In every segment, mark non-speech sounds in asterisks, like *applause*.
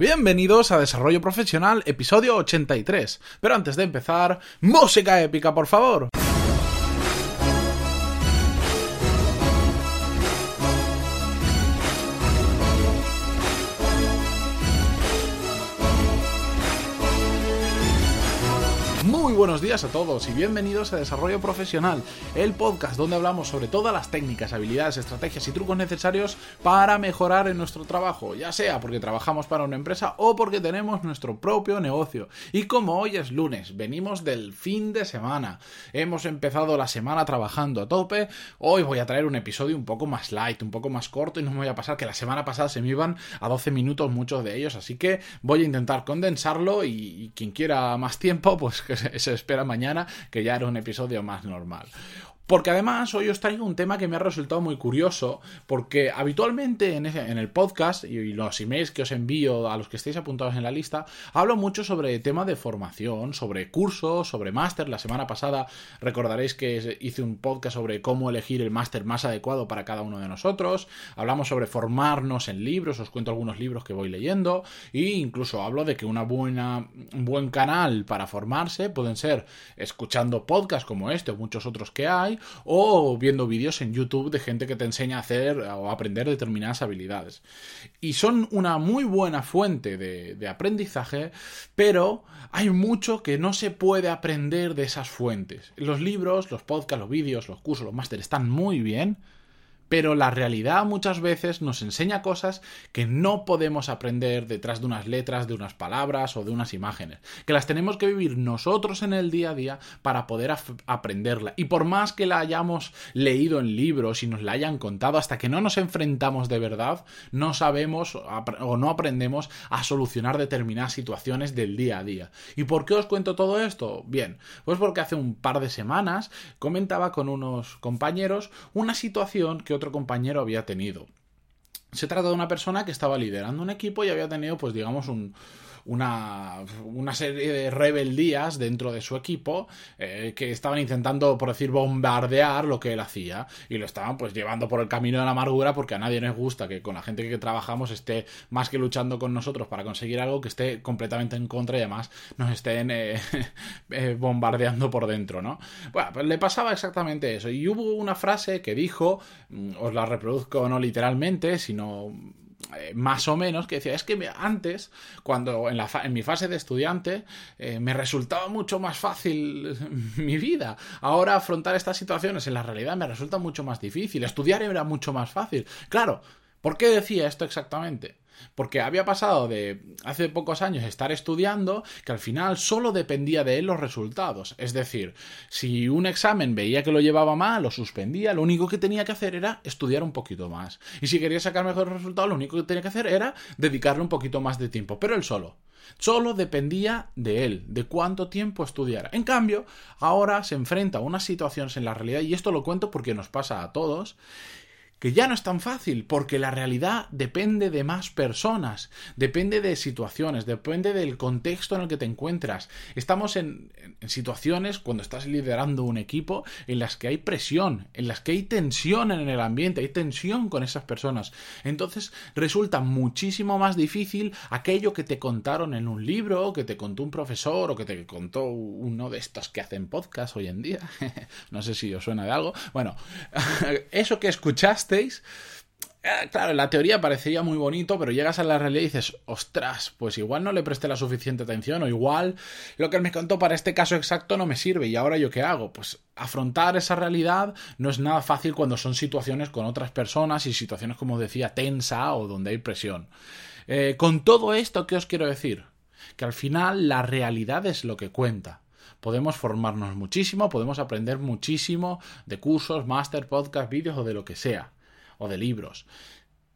Bienvenidos a Desarrollo Profesional, episodio 83. Pero antes de empezar, música épica, por favor. Muy buenos días a todos y bienvenidos a Desarrollo Profesional, el podcast donde hablamos sobre todas las técnicas, habilidades, estrategias y trucos necesarios para mejorar en nuestro trabajo, ya sea porque trabajamos para una empresa o porque tenemos nuestro propio negocio. Y como hoy es lunes, venimos del fin de semana, hemos empezado la semana trabajando a tope, hoy voy a traer un episodio un poco más light, un poco más corto y no me voy a pasar que la semana pasada se me iban a 12 minutos muchos de ellos, así que voy a intentar condensarlo y, quien quiera más tiempo, pues que *laughs* se espera mañana, que ya era un episodio más normal. Porque además hoy os traigo un tema que me ha resultado muy curioso, porque habitualmente en, el podcast y los emails que os envío a los que estéis apuntados en la lista, hablo mucho sobre tema de formación, sobre cursos, sobre máster. La semana pasada recordaréis que hice un podcast sobre cómo elegir el máster más adecuado para cada uno de nosotros. Hablamos sobre formarnos en libros, os cuento algunos libros que voy leyendo e incluso hablo de que una buena, un buen canal para formarse pueden ser escuchando podcasts como este o muchos otros que hay o viendo vídeos en YouTube de gente que te enseña a hacer o aprender determinadas habilidades. Y son una muy buena fuente de, aprendizaje, pero hay mucho que no se puede aprender de esas fuentes. Los libros, los podcasts, los vídeos, los cursos, los másteres están muy bien, pero la realidad muchas veces nos enseña cosas que no podemos aprender detrás de unas letras, de unas palabras o de unas imágenes, que las tenemos que vivir nosotros en el día a día para poder aprenderla. Y por más que la hayamos leído en libros y nos la hayan contado, hasta que no nos enfrentamos de verdad, no sabemos o no aprendemos a solucionar determinadas situaciones del día a día. ¿Y por qué os cuento todo esto? Bien, pues porque hace un par de semanas comentaba con unos compañeros una situación que otro compañero había tenido. Se trata de una persona que estaba liderando un equipo y había tenido, pues digamos, un, una, una serie de rebeldías dentro de su equipo eh, que estaban intentando, por decir, bombardear lo que él hacía. Y lo estaban pues llevando por el camino de la amargura porque a nadie nos gusta que con la gente que trabajamos esté más que luchando con nosotros para conseguir algo que esté completamente en contra y además nos estén eh, *laughs* eh, bombardeando por dentro, ¿no? Bueno, pues le pasaba exactamente eso. Y hubo una frase que dijo, mm, os la reproduzco no literalmente, sino eh, más o menos, que decía, es que antes, cuando en, la en mi fase de estudiante, eh, me resultaba mucho más fácil *laughs* mi vida. Ahora afrontar estas situaciones en la realidad me resulta mucho más difícil. Estudiar era mucho más fácil. Claro, ¿por qué decía esto exactamente? Porque había pasado de hace pocos años estar estudiando que al final solo dependía de él los resultados. Es decir, si un examen veía que lo llevaba mal o suspendía, lo único que tenía que hacer era estudiar un poquito más. Y si quería sacar mejores resultados, lo único que tenía que hacer era dedicarle un poquito más de tiempo, pero él solo. Solo dependía de él, de cuánto tiempo estudiara. En cambio, ahora se enfrenta a unas situaciones en la realidad, y esto lo cuento porque nos pasa a todos, que ya no es tan fácil, porque la realidad depende de más personas, depende de situaciones, depende del contexto en el que te encuentras. Estamos en, situaciones cuando estás liderando un equipo en las que hay presión, en las que hay tensión en el ambiente, hay tensión con esas personas. Entonces resulta muchísimo más difícil aquello que te contaron en un libro, que te contó un profesor o que te contó uno de estos que hacen podcast hoy en día. *laughs* no sé si os suena de algo. Bueno, *laughs* eso que escuchaste eh, claro, la teoría parecería muy bonito, pero llegas a la realidad y dices, ostras, pues igual no le presté la suficiente atención, o igual lo que él me contó para este caso exacto no me sirve, y ahora yo qué hago? Pues afrontar esa realidad no es nada fácil cuando son situaciones con otras personas y situaciones, como decía, tensa o donde hay presión. Eh, con todo esto, ¿qué os quiero decir? Que al final la realidad es lo que cuenta podemos formarnos muchísimo, podemos aprender muchísimo de cursos, máster, podcast, vídeos o de lo que sea o de libros.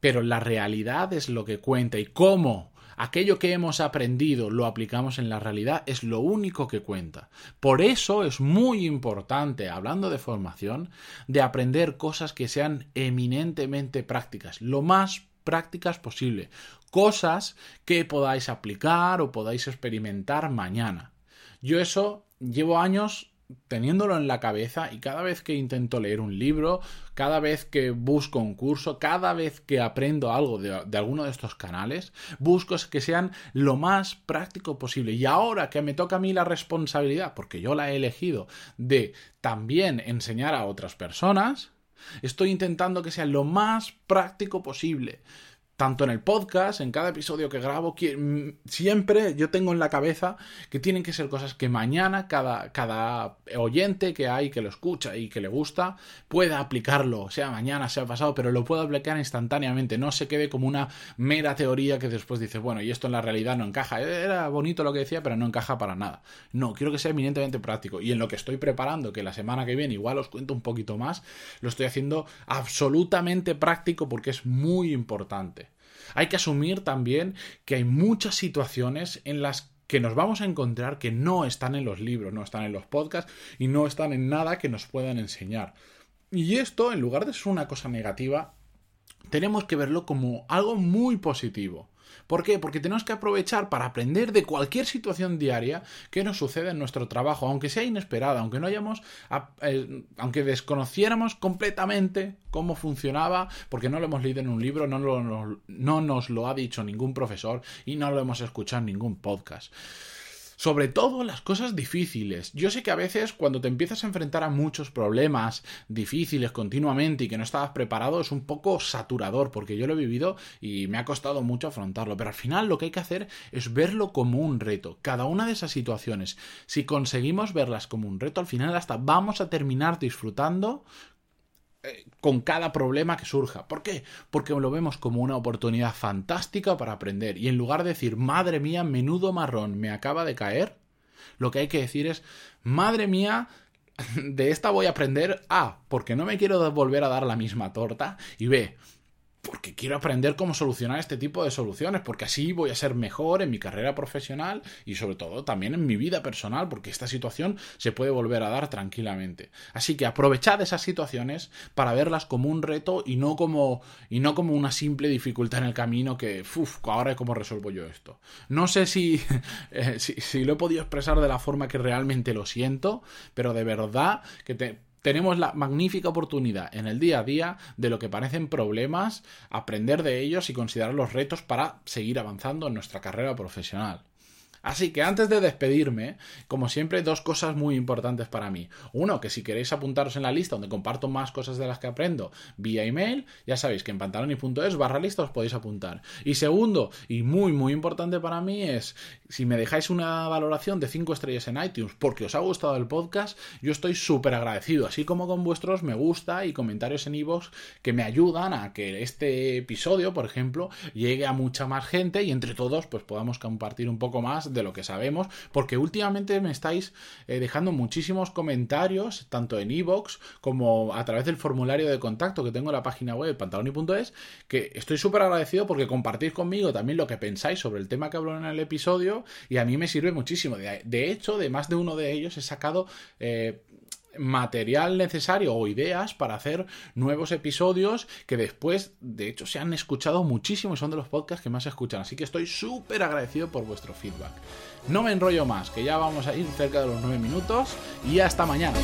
Pero la realidad es lo que cuenta y cómo aquello que hemos aprendido lo aplicamos en la realidad es lo único que cuenta. Por eso es muy importante, hablando de formación, de aprender cosas que sean eminentemente prácticas, lo más prácticas posible, cosas que podáis aplicar o podáis experimentar mañana. Yo eso llevo años teniéndolo en la cabeza y cada vez que intento leer un libro, cada vez que busco un curso, cada vez que aprendo algo de, alguno de estos canales, busco que sean lo más práctico posible. Y ahora que me toca a mí la responsabilidad, porque yo la he elegido, de también enseñar a otras personas, estoy intentando que sea lo más práctico posible tanto en el podcast, en cada episodio que grabo, mm, siempre yo tengo en la cabeza que tienen que ser cosas que mañana cada, cada oyente que hay, que lo escucha y que le gusta, pueda aplicarlo, sea mañana, sea pasado, pero lo pueda aplicar instantáneamente, no se quede como una mera teoría que después dice, bueno, y esto en la realidad no encaja, era bonito lo que decía, pero no encaja para nada. No, quiero que sea eminentemente práctico y en lo que estoy preparando, que la semana que viene igual os cuento un poquito más, lo estoy haciendo absolutamente práctico porque es muy importante. Hay que asumir también que hay muchas situaciones en las que nos vamos a encontrar que no están en los libros, no están en los podcasts y no están en nada que nos puedan enseñar. Y esto, en lugar de ser una cosa negativa, tenemos que verlo como algo muy positivo. ¿Por qué? Porque tenemos que aprovechar para aprender de cualquier situación diaria que nos sucede en nuestro trabajo, aunque sea inesperada, aunque no hayamos, eh, aunque desconociéramos completamente cómo funcionaba, porque no lo hemos leído en un libro, no, no nos lo ha dicho ningún profesor y no lo hemos escuchado en ningún podcast. Sobre todo las cosas difíciles. Yo sé que a veces cuando te empiezas a enfrentar a muchos problemas difíciles continuamente y que no estabas preparado es un poco saturador porque yo lo he vivido y me ha costado mucho afrontarlo. Pero al final lo que hay que hacer es verlo como un reto. Cada una de esas situaciones, si conseguimos verlas como un reto, al final hasta vamos a terminar disfrutando eh, con cada problema que surja. ¿Por qué? Porque lo vemos como una oportunidad fantástica para aprender y en lugar de decir, madre mía, menudo marrón me acaba de caer, lo que hay que decir es, madre mía, *laughs* de esta voy a aprender A, porque no me quiero volver a dar la misma torta y B, porque quiero aprender cómo solucionar este tipo de soluciones, porque así voy a ser mejor en mi carrera profesional y sobre todo también en mi vida personal, porque esta situación se puede volver a dar tranquilamente. Así que aprovechad esas situaciones para verlas como un reto y no como, y no como una simple dificultad en el camino que, uff, ahora cómo resuelvo yo esto. No sé si, *laughs* eh, si, si lo he podido expresar de la forma que realmente lo siento, pero de verdad que te tenemos la magnífica oportunidad en el día a día de lo que parecen problemas, aprender de ellos y considerar los retos para seguir avanzando en nuestra carrera profesional. Así que antes de despedirme, como siempre, dos cosas muy importantes para mí. Uno, que si queréis apuntaros en la lista donde comparto más cosas de las que aprendo vía email, ya sabéis que en pantaloni.es barra lista os podéis apuntar. Y segundo, y muy muy importante para mí, es si me dejáis una valoración de 5 estrellas en iTunes porque os ha gustado el podcast, yo estoy súper agradecido, así como con vuestros me gusta y comentarios en iVoox que me ayudan a que este episodio, por ejemplo, llegue a mucha más gente y entre todos pues podamos compartir un poco más de lo que sabemos, porque últimamente me estáis eh, dejando muchísimos comentarios, tanto en iVoox como a través del formulario de contacto que tengo en la página web pantaloni.es, que estoy súper agradecido porque compartís conmigo también lo que pensáis sobre el tema que hablo en el episodio y a mí me sirve muchísimo. De, hecho, de más de uno de ellos he sacado... Eh, material necesario o ideas para hacer nuevos episodios que después, de hecho, se han escuchado muchísimo y son de los podcasts que más se escuchan. Así que estoy súper agradecido por vuestro feedback. No me enrollo más, que ya vamos a ir cerca de los 9 minutos y hasta mañana.